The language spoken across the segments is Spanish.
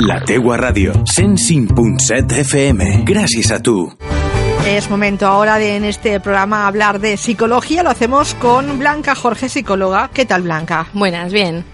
La Tegua Radio, 105.7 FM. Gràcies a tu. Es momento ahora de en este programa hablar de psicología. Lo hacemos con Blanca Jorge, psicóloga. ¿Qué tal, Blanca? Buenas, bien.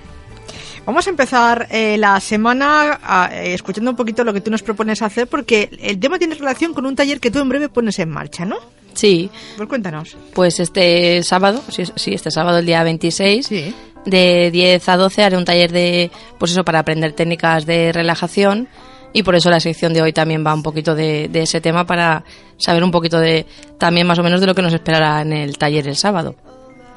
Vamos a empezar eh, la semana eh, escuchando un poquito lo que tú nos propones hacer, porque el tema tiene relación con un taller que tú en breve pones en marcha, ¿no? Sí. Pues cuéntanos. Pues este sábado, sí, sí, este sábado, el día 26, Sí. De 10 a 12 haré un taller de, pues eso, para aprender técnicas de relajación y por eso la sección de hoy también va un poquito de, de ese tema para saber un poquito de, también más o menos de lo que nos esperará en el taller el sábado.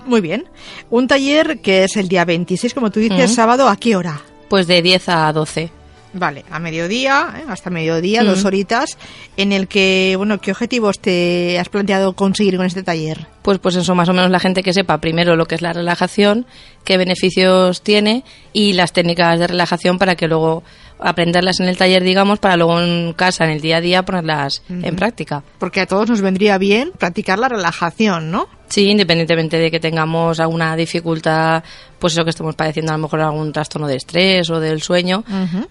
Muy bien. Un taller que es el día 26, como tú dices, sábado, ¿a qué hora? Pues de 10 a 12. Vale, a mediodía, ¿eh? hasta mediodía, Mm. dos horitas, en el que, bueno, ¿qué objetivos te has planteado conseguir con este taller? Pues, pues eso, más o menos la gente que sepa primero lo que es la relajación, qué beneficios tiene y las técnicas de relajación para que luego aprenderlas en el taller, digamos, para luego en casa, en el día a día, ponerlas en práctica. Porque a todos nos vendría bien practicar la relajación, ¿no? Sí, independientemente de que tengamos alguna dificultad, pues eso que estemos padeciendo a lo mejor algún trastorno de estrés o del sueño,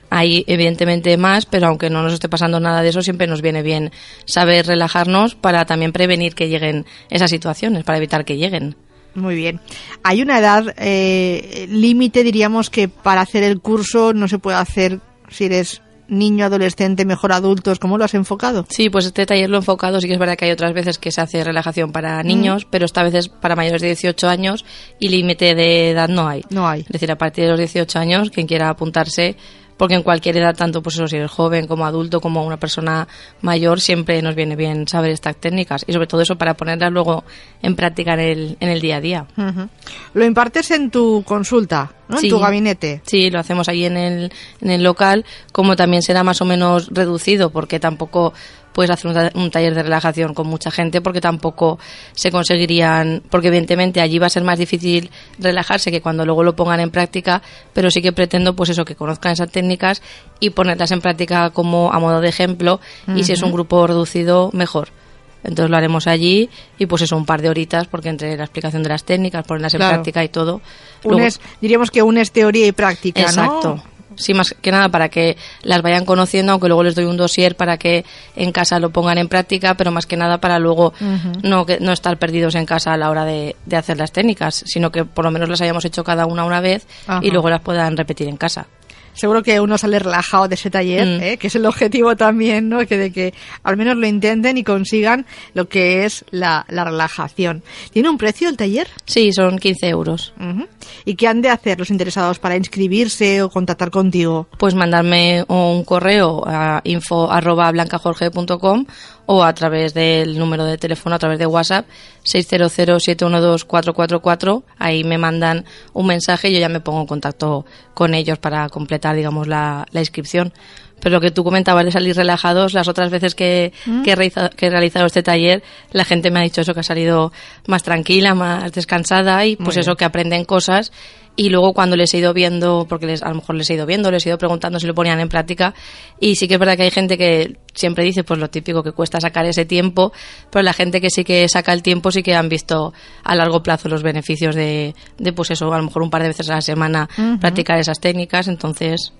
hay evidentemente más, pero aunque no nos esté pasando nada de eso, siempre nos viene bien saber relajarnos para también prevenir que lleguen esas situaciones, para evitar que lleguen. Muy bien. Hay una edad eh, límite, diríamos, que para hacer el curso no se puede hacer si eres niño, adolescente, mejor adultos. ¿Cómo lo has enfocado? Sí, pues este taller lo he enfocado, sí que es verdad que hay otras veces que se hace relajación para niños, pero esta vez es para mayores de 18 años y límite de edad no hay. No hay. Es decir, a partir de los 18 años, quien quiera apuntarse, porque en cualquier edad, tanto pues eso, si eres joven como adulto, como una persona mayor, siempre nos viene bien saber estas técnicas y sobre todo eso para ponerlas luego en práctica en el, en el día a día. Lo impartes en tu consulta, ¿no? Sí. En tu gabinete. Sí, lo hacemos ahí en el, en el local, como también será más o menos reducido, porque tampoco puedes hacer un, ta- un taller de relajación con mucha gente, porque tampoco se conseguirían, porque evidentemente allí va a ser más difícil relajarse que cuando luego lo pongan en práctica, pero sí que pretendo pues eso, que conozcan esas técnicas y ponerlas en práctica como a modo de ejemplo, y si es un grupo reducido, mejor. Entonces lo haremos allí y pues eso, un par de horitas, porque entre la explicación de las técnicas, ponerlas en Claro. práctica y todo. luego- Unes, diríamos que unes teoría y práctica, ¿no? Sí, más que nada para que las vayan conociendo, aunque luego les doy un dossier para que en casa lo pongan en práctica, pero más que nada para luego no, que, no estar perdidos en casa a la hora de, de hacer las técnicas, sino que por lo menos las hayamos hecho cada una una vez Ajá. y luego las puedan repetir en casa. Seguro que uno sale relajado de ese taller, Mm. ¿eh? que es el objetivo también, ¿no? Que de que al menos lo intenten y consigan lo que es la, la relajación. ¿Tiene un precio el taller? Sí, son 15 euros. ¿Y qué han de hacer los interesados para inscribirse o contactar contigo? Pues mandarme un correo a info arroba blancajorge.com o a través del número de teléfono, a través de WhatsApp, 600-712-444. Ahí me mandan un mensaje y yo ya me pongo en contacto con ellos para completar, digamos, la, la inscripción. Pero lo que tú comentabas de salir relajados, las otras veces que, que, he realiza- que he realizado este taller, la gente me ha dicho eso, que ha salido más tranquila, más descansada y pues Muy eso, bien. que aprenden cosas. Y luego cuando les he ido viendo, porque les, a lo mejor les he ido viendo, les he ido preguntando si lo ponían en práctica y sí que es verdad que hay gente que siempre dice pues lo típico que cuesta sacar ese tiempo, pero la gente que sí que saca el tiempo sí que han visto a largo plazo los beneficios de, de pues eso, a lo mejor un par de veces a la semana practicar esas técnicas, entonces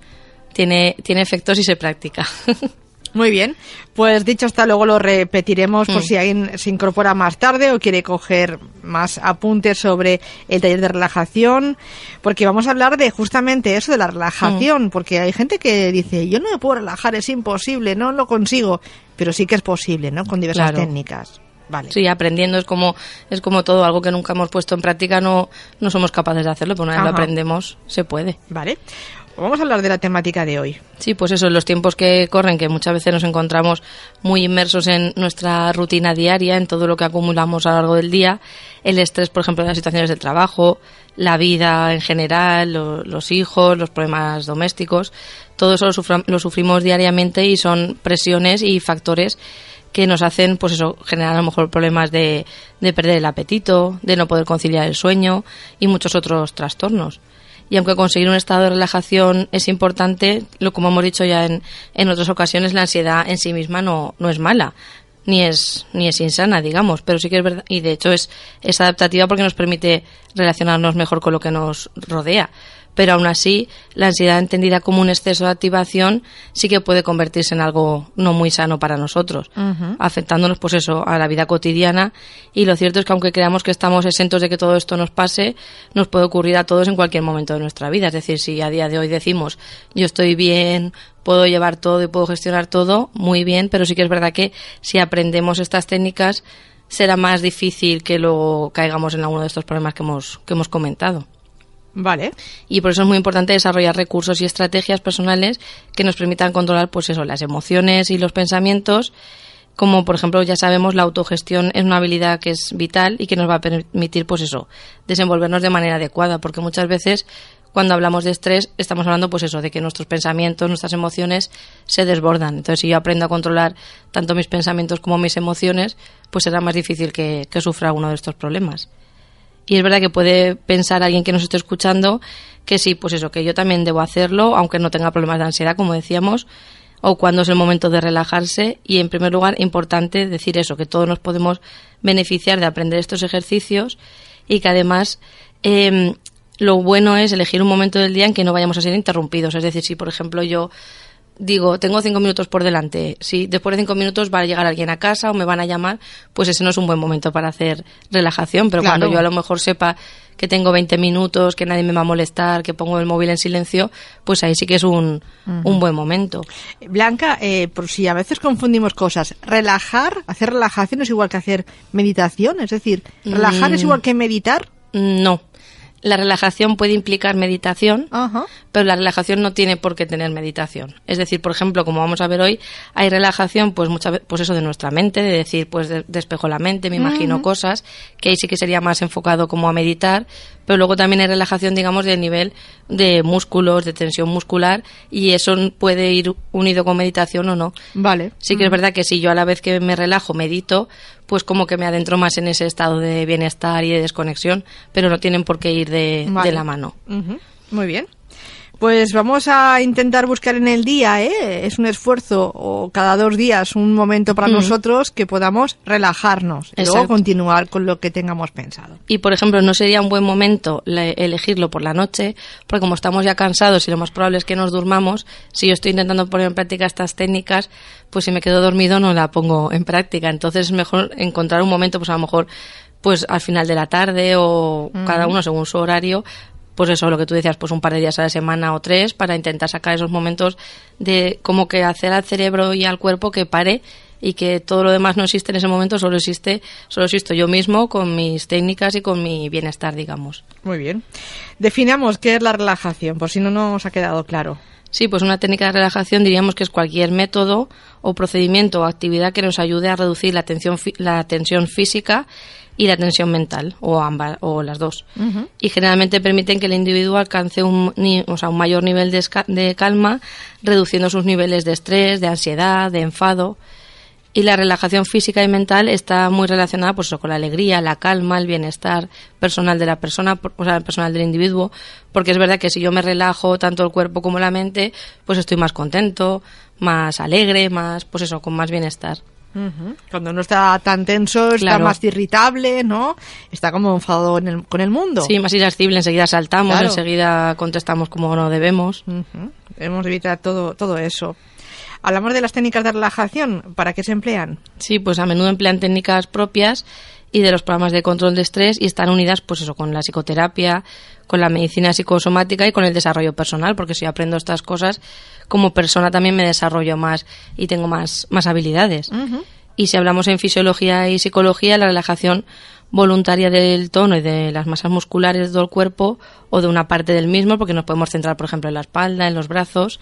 tiene, tiene efecto si se practica. Muy bien, pues dicho hasta luego lo repetiremos por Mm. si alguien se incorpora más tarde o quiere coger más apuntes sobre el taller de relajación, porque vamos a hablar de justamente eso de la Mm. relajación, porque hay gente que dice, yo no me puedo relajar, es imposible, no lo consigo, pero sí que es posible, ¿no? Con diversas Claro. técnicas. Vale. Sí, aprendiendo es como, es como todo, algo que nunca hemos puesto en práctica no, no somos capaces de hacerlo, pero una vez lo aprendemos, se puede. Vale. Vamos a hablar de la temática de hoy. Sí, pues eso, en los tiempos que corren, que muchas veces nos encontramos muy inmersos en nuestra rutina diaria, en todo lo que acumulamos a lo largo del día, el estrés, por ejemplo, de las situaciones de trabajo, la vida en general, lo- los hijos, los problemas domésticos, todo eso lo, sufra- lo sufrimos diariamente y son presiones y factores que nos hacen, pues eso, generar a lo mejor problemas de, de perder el apetito, de no poder conciliar el sueño y muchos otros trastornos. Y aunque conseguir un estado de relajación es importante, lo como hemos dicho ya en, en otras ocasiones, la ansiedad en sí misma no, no es mala, ni es, ni es insana, digamos, pero sí que es verdad, y de hecho es, es adaptativa porque nos permite relacionarnos mejor con lo que nos rodea. Pero aún así la ansiedad entendida como un exceso de activación sí que puede convertirse en algo no muy sano para nosotros, afectándonos pues eso a la vida cotidiana. Y lo cierto es que aunque creamos que estamos exentos de que todo esto nos pase, nos puede ocurrir a todos en cualquier momento de nuestra vida, es decir, si a día de hoy decimos yo estoy bien, puedo llevar todo y puedo gestionar todo, muy bien, pero sí que es verdad que si aprendemos estas técnicas será más difícil que luego caigamos en alguno de estos problemas que hemos, que hemos comentado. Vale. Y por eso es muy importante desarrollar recursos y estrategias personales que nos permitan controlar, pues eso, las emociones y los pensamientos. Como por ejemplo, ya sabemos, la autogestión es una habilidad que es vital y que nos va a permitir, pues eso, desenvolvernos de manera adecuada, porque muchas veces cuando hablamos de estrés estamos hablando pues eso, de que nuestros pensamientos, nuestras emociones se desbordan. Entonces si yo aprendo a controlar tanto mis pensamientos como mis emociones, pues será más difícil que, que sufra uno de estos problemas. Y es verdad que puede pensar alguien que nos esté escuchando que sí, pues eso, que yo también debo hacerlo, aunque no tenga problemas de ansiedad, como decíamos, o cuando es el momento de relajarse. Y en primer lugar, importante decir eso, que todos nos podemos beneficiar de aprender estos ejercicios y que además em, lo bueno es elegir un momento del día en que no vayamos a ser interrumpidos. Es decir, si por ejemplo yo digo, tengo cinco minutos por delante, si después de cinco minutos va a llegar alguien a casa o me van a llamar, pues ese no es un buen momento para hacer relajación. Pero cuando yo a lo mejor sepa que tengo 20 minutos, que nadie me va a molestar, que pongo el móvil en silencio, pues ahí sí que es un, un buen momento. Blanca, eh, por si a veces confundimos cosas, relajar, hacer relajación es igual que hacer meditación, es decir, relajar es Mm. igual que meditar. No. La relajación puede implicar meditación, Ajá. pero la relajación no tiene por qué tener meditación. Es decir, por ejemplo, como vamos a ver hoy, hay relajación, pues muchas pues eso de nuestra mente, de decir, pues de- despejo la mente, me imagino cosas, que ahí sí que sería más enfocado como a meditar, pero luego también hay relajación, digamos, de nivel de músculos, de tensión muscular, y eso puede ir unido con meditación o no. Vale. Sí que es verdad que si yo a la vez que me relajo medito, pues como que me adentro más en ese estado de bienestar y de desconexión, pero no tienen por qué ir de, Vale. de la mano. Muy bien. Pues vamos a intentar buscar en el día, ¿eh? Es un esfuerzo, o cada dos días, un momento para nosotros que podamos relajarnos y luego continuar con lo que tengamos pensado. Y, por ejemplo, no sería un buen momento le- elegirlo por la noche, porque como estamos ya cansados y lo más probable es que nos durmamos, si yo estoy intentando poner en práctica estas técnicas, pues si me quedo dormido no la pongo en práctica. Entonces es mejor encontrar un momento, pues a lo mejor pues al final de la tarde o cada uno según su horario, pues eso, lo que tú decías, pues un par de días a la semana o tres para intentar sacar esos momentos de como que hacer al cerebro y al cuerpo que pare y que todo lo demás no existe en ese momento, solo existe, solo existo yo mismo con mis técnicas y con mi bienestar, digamos. Muy bien. Definamos qué es la relajación, por si no nos ha quedado claro. Sí, pues una técnica de relajación diríamos que es cualquier método o procedimiento o actividad que nos ayude a reducir la tensión, fi- la tensión física y la tensión mental, o ambas, o las dos. Y generalmente permiten que el individuo alcance un, ni- o sea, un mayor nivel de, de calma, reduciendo sus niveles de estrés, de ansiedad, de enfado. Y la relajación física y mental está muy relacionada pues, con la alegría, la calma, el bienestar personal de la persona, o sea, personal del individuo, porque es verdad que si yo me relajo tanto el cuerpo como la mente, pues estoy más contento, más alegre, más, pues eso, con más bienestar. Cuando no está tan tenso, está Claro. más irritable, ¿no? Está como enfadado en el- con el mundo. Sí, más irascible, enseguida saltamos, Claro. enseguida contestamos como no debemos. Ujú. Debemos evitar todo, todo eso. Hablamos de las técnicas de relajación. ¿Para qué se emplean? Sí, pues a menudo emplean técnicas propias y de los programas de control de estrés y están unidas, pues eso, con la psicoterapia, con la medicina psicosomática y con el desarrollo personal, porque si aprendo estas cosas, como persona también me desarrollo más y tengo más, más habilidades. Y si hablamos en fisiología y psicología, la relajación voluntaria del tono y de las masas musculares de todo el cuerpo o de una parte del mismo, porque nos podemos centrar, por ejemplo, en la espalda, en los brazos,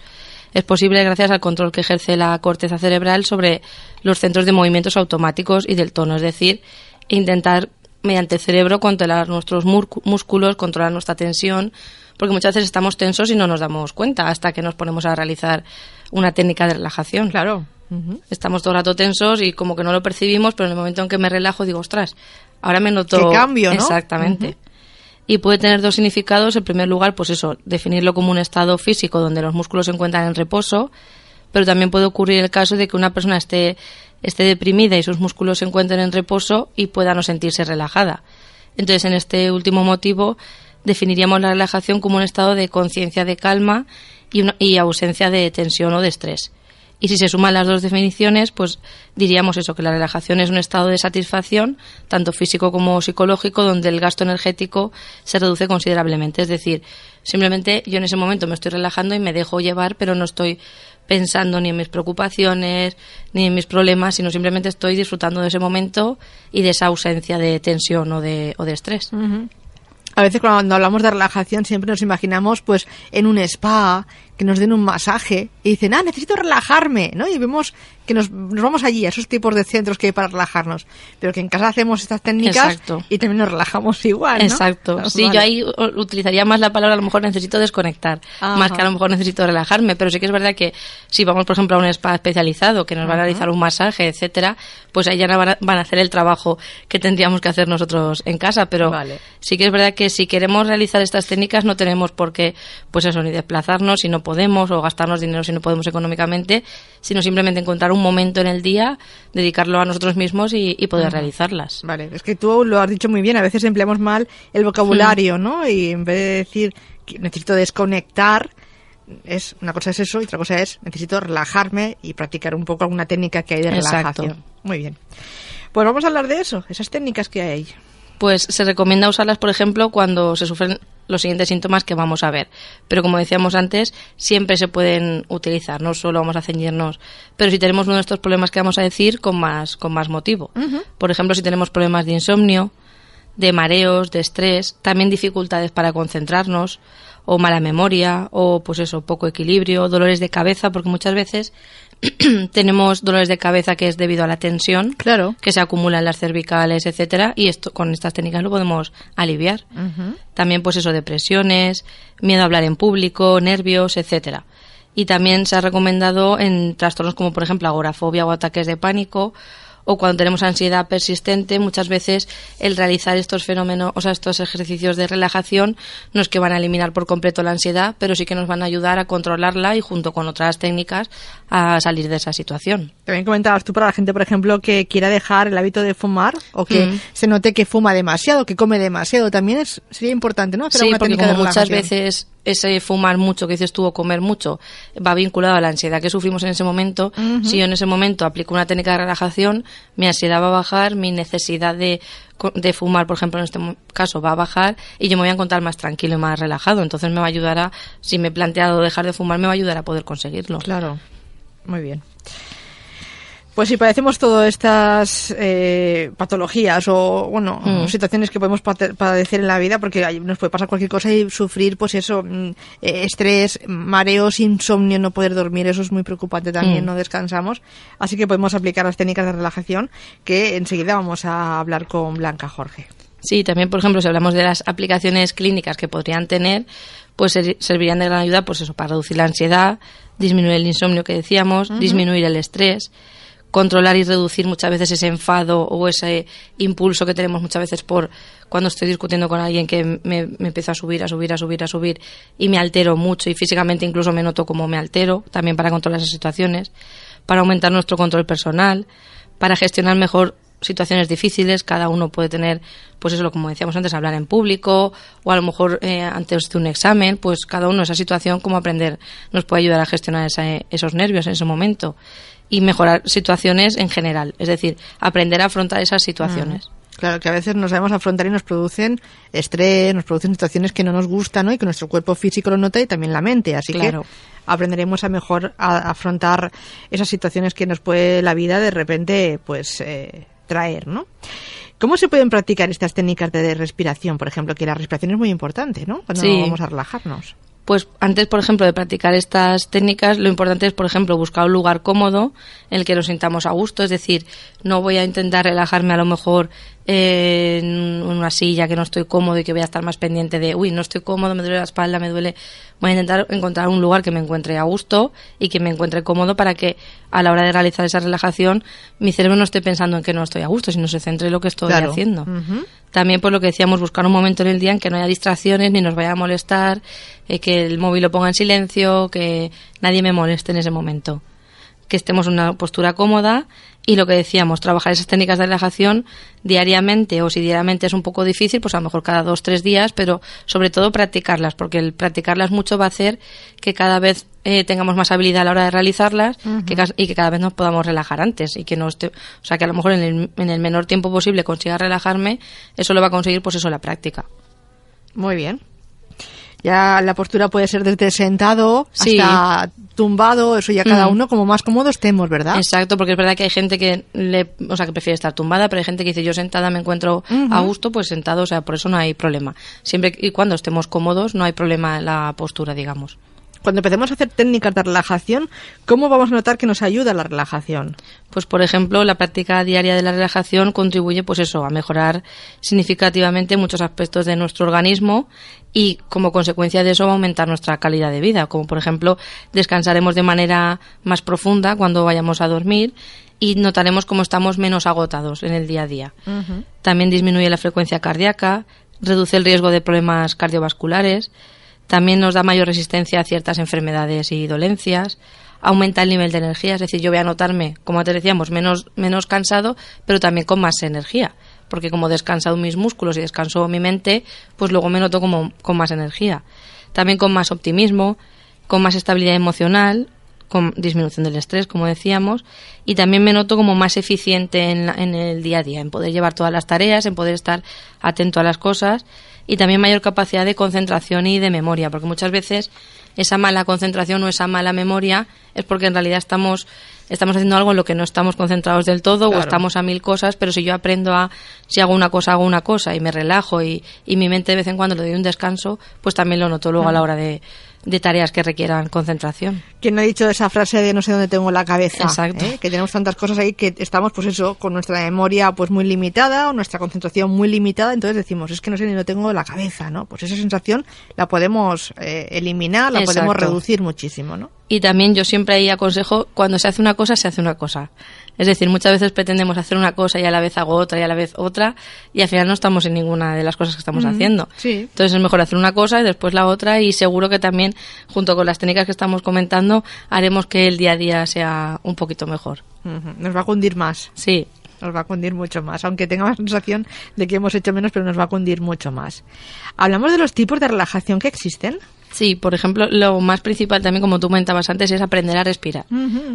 es posible gracias al control que ejerce la corteza cerebral sobre los centros de movimientos automáticos y del tono, es decir, intentar mediante el cerebro controlar nuestros músculos, controlar nuestra tensión, porque muchas veces estamos tensos y no nos damos cuenta hasta que nos ponemos a realizar una técnica de relajación. Claro. Estamos todo el rato tensos y como que no lo percibimos, pero en el momento en que me relajo digo, ostras, ahora me noto... Qué cambio, ¿no? Exactamente. Y puede tener dos significados. En primer lugar, pues eso, definirlo como un estado físico donde los músculos se encuentran en reposo, pero también puede ocurrir el caso de que una persona esté, esté deprimida y sus músculos se encuentren en reposo y pueda no sentirse relajada. Entonces, en este último motivo, definiríamos la relajación como un estado de conciencia de calma y, y ausencia de tensión o de estrés. Y si se suman las dos definiciones, pues diríamos eso, que la relajación es un estado de satisfacción, tanto físico como psicológico, donde el gasto energético se reduce considerablemente. Es decir, simplemente yo en ese momento me estoy relajando y me dejo llevar, pero no estoy pensando ni en mis preocupaciones, ni en mis problemas, sino simplemente estoy disfrutando de ese momento y de esa ausencia de tensión o de, o de estrés. A veces cuando hablamos de relajación siempre nos imaginamos pues en un spa, que nos den un masaje y dicen, ah, necesito relajarme, ¿no? Y vemos que nos, nos, vamos allí, a esos tipos de centros que hay para relajarnos, pero que en casa hacemos estas técnicas y también nos relajamos igual. ¿no? Exacto. Sí, yo ahí utilizaría más la palabra a lo mejor necesito desconectar, más que a lo mejor necesito relajarme, pero sí que es verdad que si vamos, por ejemplo, a un spa especializado que nos va a realizar un masaje, etcétera, pues ahí ya van a, van a, hacer el trabajo que tendríamos que hacer nosotros en casa, pero vale. sí que es verdad que si queremos realizar estas técnicas no tenemos por qué, pues eso, ni desplazarnos, sino podemos o gastarnos dinero si no podemos económicamente, sino simplemente encontrar un momento en el día, dedicarlo a nosotros mismos y, y poder realizarlas. Vale, es que tú lo has dicho muy bien, a veces empleamos mal el vocabulario, ¿no? Y en vez de decir que necesito desconectar, es una cosa es eso y otra cosa es necesito relajarme y practicar un poco alguna técnica que hay de relajación. Exacto. Muy bien. Pues vamos a hablar de eso, esas técnicas que hay pues se recomienda usarlas, por ejemplo, cuando se sufren los siguientes síntomas que vamos a ver. Pero como decíamos antes, siempre se pueden utilizar, no solo vamos a ceñirnos, pero si tenemos uno de estos problemas que vamos a decir, con más, con más motivo. Uh -huh. Por ejemplo, si tenemos problemas de insomnio, de mareos, de estrés, también dificultades para concentrarnos, o mala memoria, o pues eso, poco equilibrio, dolores de cabeza, porque muchas veces tenemos dolores de cabeza que es debido a la tensión claro. que se acumula en las cervicales, etcétera, y esto con estas técnicas lo podemos aliviar. Uh -huh. También pues eso, depresiones, miedo a hablar en público, nervios, etcétera. Y también se ha recomendado en trastornos como por ejemplo agorafobia o ataques de pánico o cuando tenemos ansiedad persistente, muchas veces el realizar estos fenómenos, o sea, estos ejercicios de relajación no es que van a eliminar por completo la ansiedad, pero sí que nos van a ayudar a controlarla y junto con otras técnicas a salir de esa situación. También comentabas tú para la gente, por ejemplo, que quiera dejar el hábito de fumar o que mm. se note que fuma demasiado, que come demasiado, también es, sería importante, ¿no? Hacer sí, porque como muchas veces ese fumar mucho que dices tú o comer mucho va vinculado a la ansiedad que sufrimos en ese momento. Uh -huh. Si yo en ese momento aplico una técnica de relajación, mi ansiedad va a bajar, mi necesidad de, de fumar, por ejemplo, en este caso, va a bajar y yo me voy a encontrar más tranquilo y más relajado. Entonces me va a ayudar a, si me he planteado dejar de fumar, me va a ayudar a poder conseguirlo. Claro, muy bien. Pues si padecemos todas estas eh, patologías o, bueno, mm. situaciones que podemos padecer en la vida, porque nos puede pasar cualquier cosa y sufrir, pues eso, mm, estrés, mareos, insomnio, no poder dormir, eso es muy preocupante también, mm. no descansamos. Así que podemos aplicar las técnicas de relajación que enseguida vamos a hablar con Blanca Jorge. Sí, también, por ejemplo, si hablamos de las aplicaciones clínicas que podrían tener, pues servirían de gran ayuda, pues eso, para reducir la ansiedad, disminuir el insomnio que decíamos, uh -huh. disminuir el estrés, controlar y reducir muchas veces ese enfado o ese impulso que tenemos muchas veces por cuando estoy discutiendo con alguien que me, me empieza a subir, a subir, a subir, a subir y me altero mucho y físicamente incluso me noto como me altero, también para controlar esas situaciones, para aumentar nuestro control personal, para gestionar mejor situaciones difíciles, cada uno puede tener, pues eso, como decíamos antes, hablar en público o a lo mejor eh, antes de un examen, pues cada uno esa situación, cómo aprender, nos puede ayudar a gestionar esa, esos nervios en ese momento y mejorar situaciones en general, es decir, aprender a afrontar esas situaciones. Claro, que a veces nos sabemos afrontar y nos producen estrés, nos producen situaciones que no nos gustan ¿no? y que nuestro cuerpo físico lo nota y también la mente. Así claro. que aprenderemos a mejor a afrontar esas situaciones que nos puede la vida de repente pues eh, traer, ¿no? ¿Cómo se pueden practicar estas técnicas de respiración? Por ejemplo, que la respiración es muy importante, ¿no? Cuando sí. vamos a relajarnos pues antes, por ejemplo, de practicar estas técnicas, lo importante es, por ejemplo, buscar un lugar cómodo en el que nos sintamos a gusto. Es decir, no voy a intentar relajarme a lo mejor en una silla que no estoy cómodo y que voy a estar más pendiente de, uy, no estoy cómodo, me duele la espalda, me duele. Voy a intentar encontrar un lugar que me encuentre a gusto y que me encuentre cómodo para que a la hora de realizar esa relajación mi cerebro no esté pensando en que no estoy a gusto, sino se centre en lo que estoy claro. haciendo. Uh -huh. También, por lo que decíamos, buscar un momento en el día en que no haya distracciones ni nos vaya a molestar, eh, que el móvil lo ponga en silencio, que nadie me moleste en ese momento que estemos en una postura cómoda y lo que decíamos, trabajar esas técnicas de relajación diariamente o si diariamente es un poco difícil, pues a lo mejor cada dos, tres días, pero sobre todo practicarlas, porque el practicarlas mucho va a hacer que cada vez eh, tengamos más habilidad a la hora de realizarlas y que cada vez nos podamos relajar antes y que no esté, o sea que a lo mejor en el, en el menor tiempo posible consiga relajarme, eso lo va a conseguir pues eso la práctica. Muy bien. Ya la postura puede ser desde sentado hasta tumbado, eso ya cada uno como más cómodo estemos, ¿verdad? Exacto, porque es verdad que hay gente que le, o sea, que prefiere estar tumbada, pero hay gente que dice yo sentada me encuentro a gusto, pues sentado, o sea, por eso no hay problema. Siempre y cuando estemos cómodos no hay problema en la postura, digamos cuando empecemos a hacer técnicas de relajación, ¿cómo vamos a notar que nos ayuda la relajación? Pues, por ejemplo, la práctica diaria de la relajación contribuye, pues eso, a mejorar significativamente muchos aspectos de nuestro organismo y, como consecuencia de eso, va a aumentar nuestra calidad de vida. Como, por ejemplo, descansaremos de manera más profunda cuando vayamos a dormir y notaremos cómo estamos menos agotados en el día a día. También disminuye la frecuencia cardíaca, reduce el riesgo de problemas cardiovasculares, también nos da mayor resistencia a ciertas enfermedades y dolencias, aumenta el nivel de energía, es decir, yo voy a notarme, como te decíamos, menos, menos cansado, pero también con más energía, porque como descansado mis músculos y descanso mi mente, pues luego me noto como con más energía. También con más optimismo, con más estabilidad emocional, con disminución del estrés, como decíamos, y también me noto como más eficiente en, en el día a día, en poder llevar todas las tareas, en poder estar atento a las cosas y también mayor capacidad de concentración y de memoria, porque muchas veces esa mala concentración o esa mala memoria es porque en realidad estamos estamos haciendo algo en lo que no estamos concentrados del todo o estamos a mil cosas, pero si yo aprendo a, si hago una cosa, hago una cosa y me relajo y, y mi mente de vez en cuando le doy un descanso, pues también lo noto luego a la hora de, de tareas que requieran concentración. ¿Quién ha dicho esa frase de no sé dónde tengo la cabeza? Exacto. ¿Eh? Que tenemos tantas cosas ahí que estamos, pues eso, con nuestra memoria pues muy limitada o nuestra concentración muy limitada, entonces decimos, es que no sé ni no tengo la cabeza, ¿no? Pues esa sensación la podemos eh, eliminar, la podemos reducir muchísimo, ¿no? Y también yo siempre ahí aconsejo, cuando se hace una cosa, se hace una cosa. Es decir, muchas veces pretendemos hacer una cosa y a la vez hago otra y a la vez otra y al final no estamos en ninguna de las cosas que estamos haciendo. Entonces es mejor hacer una cosa y después la otra y seguro que también junto con las técnicas que estamos comentando haremos que el día a día sea un poquito mejor. Nos va a cundir más. Sí. Nos va a cundir mucho más, aunque tenga la sensación de que hemos hecho menos, pero nos va a cundir mucho más. Hablamos de los tipos de relajación que existen. Sí, por ejemplo, lo más principal también, como tú comentabas antes, es aprender a respirar.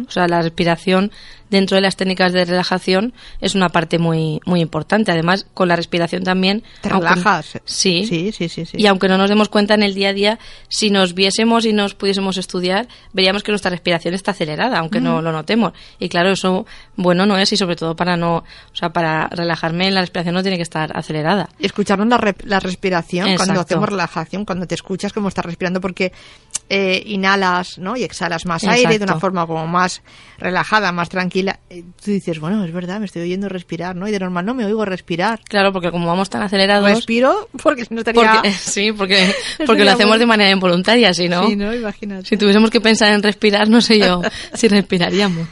O sea, la respiración dentro de las técnicas de relajación es una parte muy muy importante. Además, con la respiración también... Te relajas. Sí, sí, sí, sí, Y aunque no nos demos cuenta en el día a día, si nos viésemos y nos pudiésemos estudiar, veríamos que nuestra respiración está acelerada, aunque no lo notemos. Y claro, eso bueno no es y sobre todo para no... O sea, para relajarme, la respiración no tiene que estar acelerada. Y escucharnos la, la respiración cuando hacemos relajación, cuando te escuchas cómo estás respirando, porque eh, inhalas ¿no? y exhalas más aire de una forma como más relajada, más tranquila. Eh, tú dices, bueno, es verdad, me estoy oyendo respirar, ¿no? Y de normal no me oigo respirar. Claro, porque como vamos tan acelerados... Respiro porque no estaría... sí, porque, porque lo hacemos de manera involuntaria, si no... Sí, ¿no? Imagínate. Si tuviésemos que pensar en respirar, no sé yo si respiraríamos.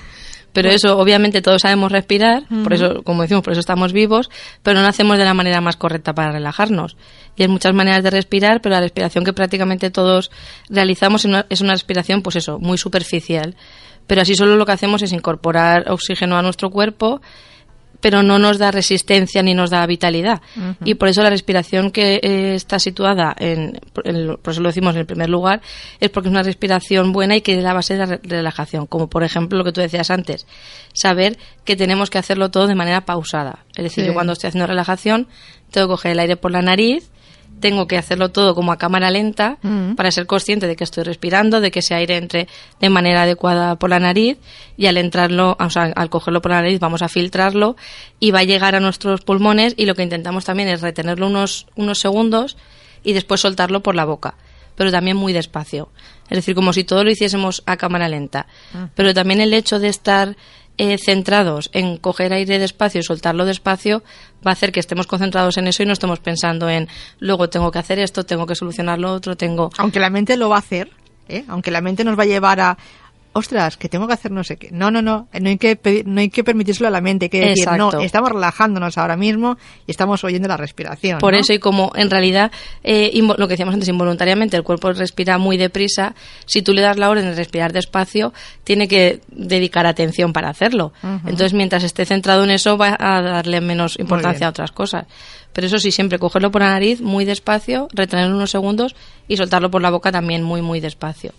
Pero eso, obviamente, todos sabemos respirar, por eso, como decimos, por eso estamos vivos, pero no lo hacemos de la manera más correcta para relajarnos. Y hay muchas maneras de respirar, pero la respiración que prácticamente todos realizamos es una respiración, pues eso, muy superficial. Pero así solo lo que hacemos es incorporar oxígeno a nuestro cuerpo pero no nos da resistencia ni nos da vitalidad. Y por eso la respiración que eh, está situada en, por eso lo decimos en el primer lugar, es porque es una respiración buena y que es la base de la relajación. Como por ejemplo lo que tú decías antes, saber que tenemos que hacerlo todo de manera pausada. Es decir, yo cuando estoy haciendo relajación tengo que coger el aire por la nariz, tengo que hacerlo todo como a cámara lenta mm. para ser consciente de que estoy respirando, de que ese aire entre de manera adecuada por la nariz y al entrarlo, o sea, al cogerlo por la nariz vamos a filtrarlo y va a llegar a nuestros pulmones y lo que intentamos también es retenerlo unos, unos segundos y después soltarlo por la boca, pero también muy despacio. Es decir, como si todo lo hiciésemos a cámara lenta. Ah. Pero también el hecho de estar eh, centrados en coger aire despacio y soltarlo despacio, va a hacer que estemos concentrados en eso y no estemos pensando en luego tengo que hacer esto, tengo que solucionar lo otro, tengo. Aunque la mente lo va a hacer, ¿eh? aunque la mente nos va a llevar a ostras, que tengo que hacer no sé qué. No, no, no, no hay que, pedir- no hay que permitírselo a la mente, hay que decir, Exacto. no, estamos relajándonos ahora mismo y estamos oyendo la respiración. Por ¿no? eso, y como en realidad, eh, lo que decíamos antes, involuntariamente el cuerpo respira muy deprisa, si tú le das la orden de respirar despacio, tiene que dedicar atención para hacerlo. Entonces, mientras esté centrado en eso, va a darle menos importancia a otras cosas. Pero eso sí, siempre cogerlo por la nariz muy despacio, retenerlo unos segundos y soltarlo por la boca también muy, muy despacio.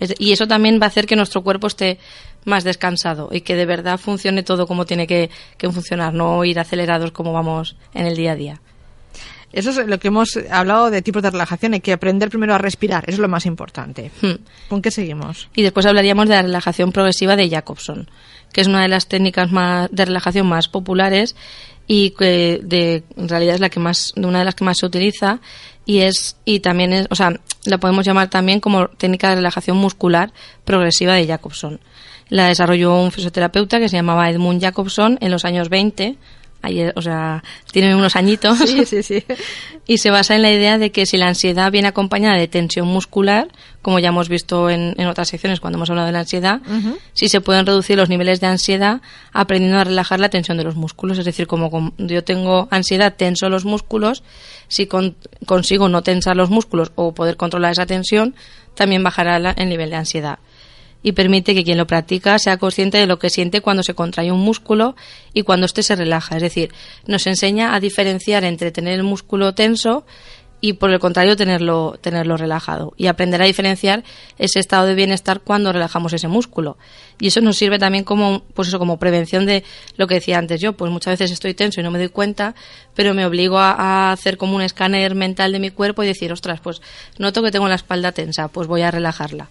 Es- Y eso también va a hacer que nuestro cuerpo esté más descansado y que de verdad funcione todo como tiene que, que funcionar, no ir acelerados como vamos en el día a día. Eso es lo que hemos hablado de tipos de relajación. Hay que aprender primero a respirar, eso es lo más importante. Hmm. ¿Con qué seguimos? Y después hablaríamos de la relajación progresiva de Jacobson, que es una de las técnicas más, de relajación más populares y que de, en realidad es la que más, una de las que más se utiliza y es, y también es, o sea, la podemos llamar también como técnica de relajación muscular progresiva de Jacobson. La desarrolló un fisioterapeuta que se llamaba Edmund Jacobson en los años 20, ayer, o sea, tiene unos añitos. Sí, sí, sí. Y se basa en la idea de que si la ansiedad viene acompañada de tensión muscular, como ya hemos visto en, en otras secciones cuando hemos hablado de la ansiedad, si se pueden reducir los niveles de ansiedad aprendiendo a relajar la tensión de los músculos. Es decir, como con- yo tengo ansiedad, tenso los músculos, si con- consigo no tensar los músculos o poder controlar esa tensión, también bajará la- el nivel de ansiedad y permite que quien lo practica sea consciente de lo que siente cuando se contrae un músculo y cuando éste se relaja. Es decir, nos enseña a diferenciar entre tener el músculo tenso y por el contrario tenerlo, tenerlo relajado y aprender a diferenciar ese estado de bienestar cuando relajamos ese músculo. Y eso nos sirve también como, pues eso, como prevención de lo que decía antes yo, pues muchas veces estoy tenso y no me doy cuenta, pero me obligo a, a hacer como un escáner mental de mi cuerpo y decir, ostras, pues noto que tengo la espalda tensa, pues voy a relajarla.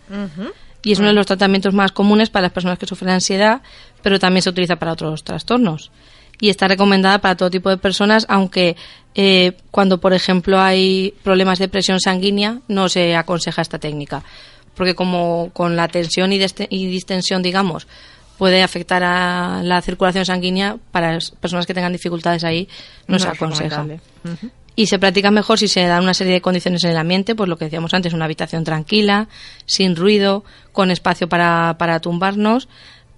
Y es uno de los tratamientos más comunes para las personas que sufren ansiedad, pero también se utiliza para otros trastornos. Y está recomendada para todo tipo de personas, aunque eh, cuando, por ejemplo, hay problemas de presión sanguínea, no se aconseja esta técnica. Porque como con la tensión y, distensión, digamos, puede afectar a la circulación sanguínea, para las personas que tengan dificultades ahí, no, se es aconseja. Y se practica mejor si se dan una serie de condiciones en el ambiente, pues lo que decíamos antes, una habitación tranquila, sin ruido, con espacio para, para tumbarnos.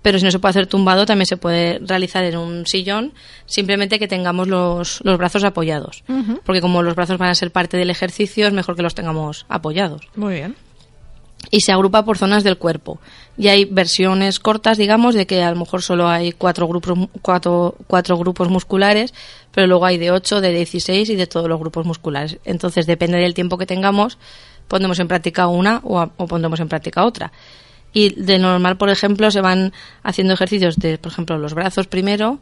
Pero si no se puede hacer tumbado, también se puede realizar en un sillón, simplemente que tengamos los, los brazos apoyados. Porque como los brazos van a ser parte del ejercicio, es mejor que los tengamos apoyados Muy bien. Y se agrupa por zonas del cuerpo. Y hay versiones cortas, digamos, de que a lo mejor solo hay cuatro grupos, cuatro, cuatro grupos musculares, pero luego hay de ocho, de 16 y de todos los grupos musculares. Entonces, depende del tiempo que tengamos, pondremos en práctica una o, a- pondremos en práctica otra. Y de normal, por ejemplo, se van haciendo ejercicios de, por ejemplo, los brazos primero.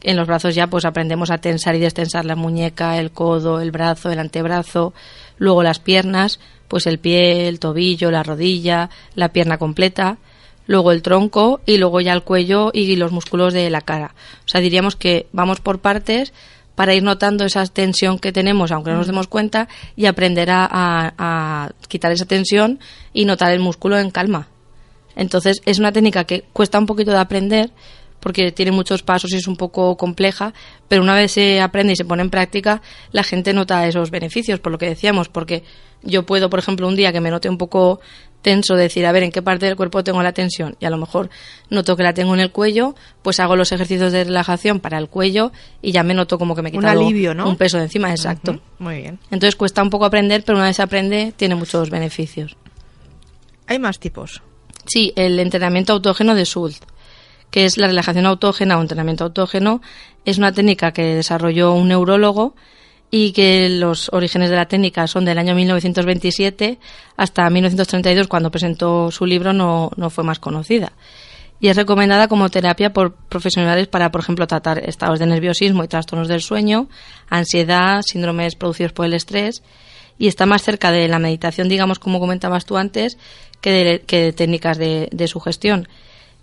En los brazos ya pues aprendemos a tensar y destensar la muñeca, el codo, el brazo, el antebrazo, luego las piernas, pues el pie, el tobillo, la rodilla, la pierna completa, luego el tronco y luego ya el cuello y los músculos de la cara. O sea, diríamos que vamos por partes para ir notando esa tensión que tenemos, aunque no nos demos cuenta, y aprender a, a- a quitar esa tensión y notar el músculo en calma. Entonces es una técnica que cuesta un poquito de aprender porque tiene muchos pasos y es un poco compleja, pero una vez se aprende y se pone en práctica, la gente nota esos beneficios, por lo que decíamos, porque yo puedo, por ejemplo, un día que me note un poco tenso, decir, a ver, ¿en qué parte del cuerpo tengo la tensión? Y a lo mejor noto que la tengo en el cuello, pues hago los ejercicios de relajación para el cuello y ya me noto como que me he Un quitado alivio, ¿no? un peso de encima, exacto. Muy bien. Entonces cuesta un poco aprender, pero una vez se aprende, tiene muchos beneficios. Hay más tipos. Sí, el entrenamiento autógeno de Schultz, que es la relajación autógena o entrenamiento autógeno, es una técnica que desarrolló un neurólogo y que los orígenes de la técnica son del año 1927 hasta 1932, cuando presentó su libro, no, no fue más conocida. Y es recomendada como terapia por profesionales para, por ejemplo, tratar estados de nerviosismo y trastornos del sueño, ansiedad, síndromes producidos por el estrés, y está más cerca de la meditación, digamos, como comentabas tú antes, que de, que de técnicas de, de sugestión.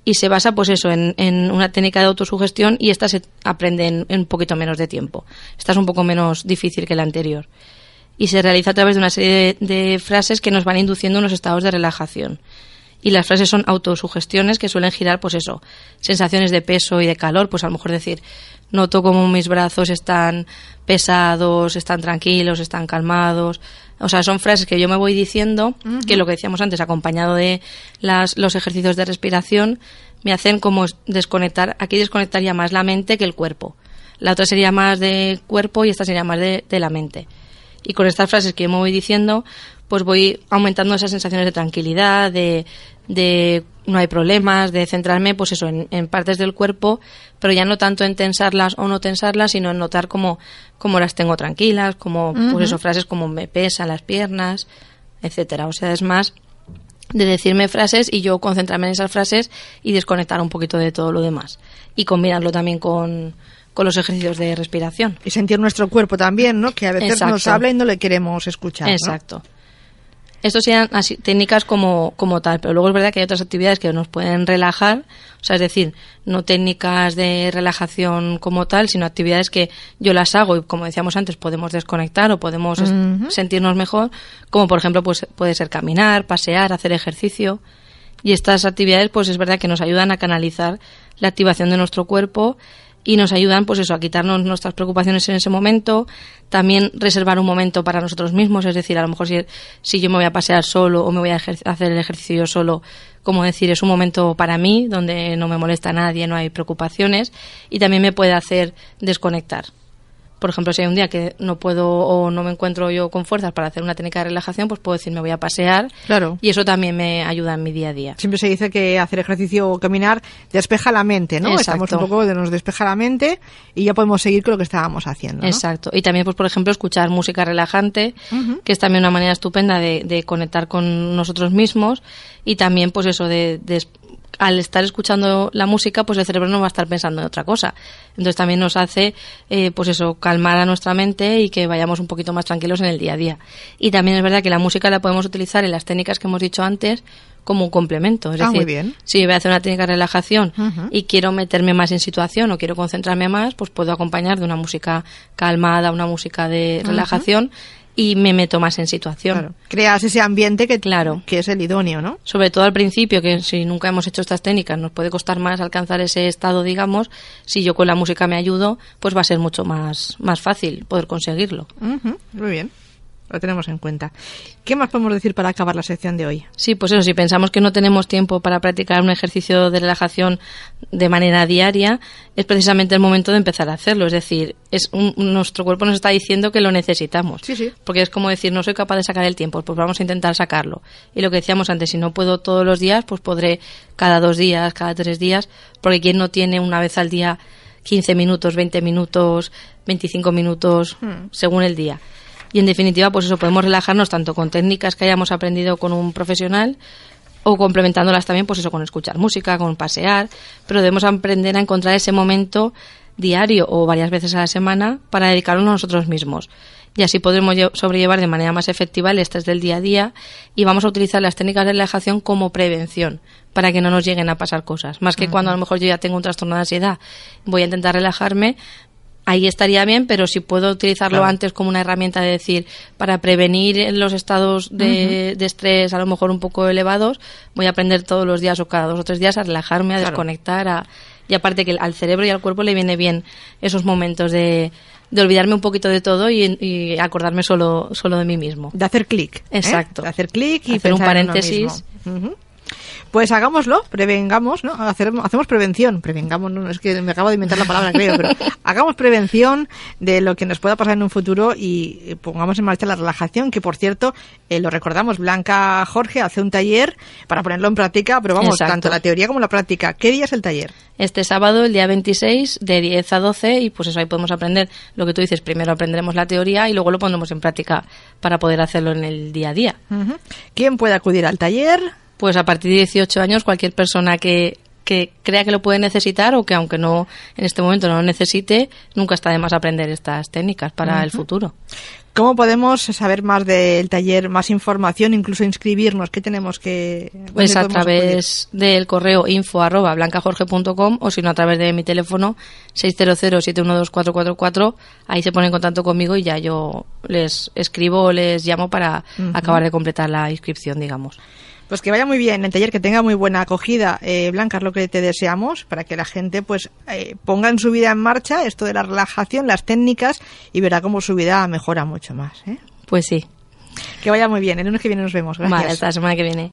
Y se basa, pues eso, en, en una técnica de autosugestión y esta se aprende en, un poquito menos de tiempo. Esta es un poco menos difícil que la anterior. Y se realiza a través de una serie de, de frases que nos van induciendo unos estados de relajación. Y las frases son autosugestiones que suelen girar, pues eso, sensaciones de peso y de calor, pues a lo mejor decir, noto como mis brazos están pesados, están tranquilos, están calmados, O sea, son frases que yo me voy diciendo, que lo que decíamos antes, acompañado de las, los ejercicios de respiración, me hacen como desconectar, aquí desconectaría más la mente que el cuerpo. La otra sería más de cuerpo y esta sería más de, de la mente. Y con estas frases que yo me voy diciendo, pues voy aumentando esas sensaciones de tranquilidad, de, de no hay problemas, de centrarme, pues eso, en, partes del cuerpo, pero ya no tanto en tensarlas o no tensarlas, sino en notar cómo, cómo las tengo tranquilas, como, pues eso, frases como me pesan las piernas, etcétera. O sea, es más de decirme frases y yo concentrarme en esas frases y desconectar un poquito de todo lo demás. Y combinarlo también con, con los ejercicios de respiración. Y sentir nuestro cuerpo también, ¿no? Que a veces nos habla y no le queremos escuchar. Exacto. Esto serían así, técnicas como, como tal, pero luego es verdad que hay otras actividades que nos pueden relajar, o sea, es decir, no técnicas de relajación como tal, sino actividades que yo las hago y como decíamos antes, podemos desconectar o podemos sentirnos mejor, como por ejemplo, pues puede ser caminar, pasear, hacer ejercicio. Y estas actividades, pues es verdad que nos ayudan a canalizar la activación de nuestro cuerpo y nos ayudan pues eso a quitarnos nuestras preocupaciones en ese momento también reservar un momento para nosotros mismos es decir a lo mejor si, yo me voy a pasear solo o me voy a hacer el ejercicio yo solo como decir es un momento para mí donde no me molesta nadie no hay preocupaciones y también me puede hacer desconectar por ejemplo, si hay un día que no puedo o no me encuentro yo con fuerzas para hacer una técnica de relajación, pues puedo decir me voy a pasear. Claro. Y eso también me ayuda en mi día a día. Siempre se dice que hacer ejercicio o caminar despeja la mente, ¿no? Estamos un poco de nos despeja la mente y ya podemos seguir con lo que estábamos haciendo. Exacto. Y también, pues por ejemplo, escuchar música relajante, que es también una manera estupenda de, conectar con nosotros mismos y también, pues eso, de, de al estar escuchando la música, pues el cerebro no va a estar pensando en otra cosa. Entonces también nos hace, eh, pues eso, calmar a nuestra mente y que vayamos un poquito más tranquilos en el día a día. Y también es verdad que la música la podemos utilizar en las técnicas que hemos dicho antes como un complemento. Es ah, decir, muy bien. si voy a hacer una técnica de relajación y quiero meterme más en situación o quiero concentrarme más, pues puedo acompañar de una música calmada, una música de relajación y me meto más en situación. Creas ese ambiente que, claro. que es el idóneo, ¿no? Sobre todo al principio, que si nunca hemos hecho estas técnicas nos puede costar más alcanzar ese estado, digamos, si yo con la música me ayudo, pues va a ser mucho más, más fácil poder conseguirlo. Muy bien lo tenemos en cuenta. ¿Qué más podemos decir para acabar la sección de hoy? Sí, pues eso, si pensamos que no tenemos tiempo para practicar un ejercicio de relajación de manera diaria, es precisamente el momento de empezar a hacerlo. Es decir, es nuestro cuerpo nos está diciendo que lo necesitamos. Sí, sí. Porque es como decir, no soy capaz de sacar el tiempo, pues vamos a intentar sacarlo. Y lo que decíamos antes, si no puedo todos los días, pues podré cada dos días, cada tres días, porque quien no tiene una vez al día 15 minutos, 20 minutos, 25 minutos, hmm. según el día y en definitiva pues eso podemos relajarnos tanto con técnicas que hayamos aprendido con un profesional o complementándolas también pues eso con escuchar música, con pasear, pero debemos aprender a encontrar ese momento diario o varias veces a la semana para dedicarnos a nosotros mismos. Y así podremos sobrellevar de manera más efectiva el estrés del día a día y vamos a utilizar las técnicas de relajación como prevención para que no nos lleguen a pasar cosas. Más que cuando a lo mejor yo ya tengo un trastorno de ansiedad, voy a intentar relajarme, ahí estaría bien, pero si puedo utilizarlo antes como una herramienta de decir, para prevenir los estados de, estrés a lo mejor un poco elevados, voy a aprender todos los días o cada dos o tres días a relajarme, a desconectar, a, y aparte que al cerebro y al cuerpo le viene bien esos momentos de, de olvidarme un poquito de todo y, acordarme solo, solo de mí mismo. De hacer clic. ¿eh? Exacto. De hacer clic y hacer un paréntesis. Pues hagámoslo, prevengamos, ¿no? hacemos prevención, prevengamos, no, es que me acabo de inventar la palabra, creo, pero hagamos prevención de lo que nos pueda pasar en un futuro y pongamos en marcha la relajación, que por cierto, eh, lo recordamos, Blanca Jorge hace un taller para ponerlo en práctica, pero vamos, tanto la teoría como la práctica. ¿Qué día es el taller? Este sábado, el día 26, de 10 a 12, y pues eso ahí podemos aprender lo que tú dices, primero aprenderemos la teoría y luego lo pondremos en práctica para poder hacerlo en el día a día. ¿Quién puede acudir al taller? Pues a partir de 18 años cualquier persona que, que crea que lo puede necesitar o que aunque no en este momento no lo necesite, nunca está de más aprender estas técnicas para el futuro. ¿Cómo podemos saber más del taller, más información, incluso inscribirnos? ¿Qué tenemos que...? Pues a través del correo info arroba blancajorge.com o si no a través de mi teléfono 600-712-444. Ahí se ponen en contacto conmigo y ya yo les escribo o les llamo para acabar de completar la inscripción, digamos. Pues que vaya muy bien el taller, que tenga muy buena acogida. Eh, Blanca, es lo que te deseamos para que la gente pues eh, ponga en su vida en marcha esto de la relajación, las técnicas y verá cómo su vida mejora mucho más. ¿eh? Pues sí. Que vaya muy bien. El lunes que viene nos vemos. Gracias. Vale, hasta la semana que viene.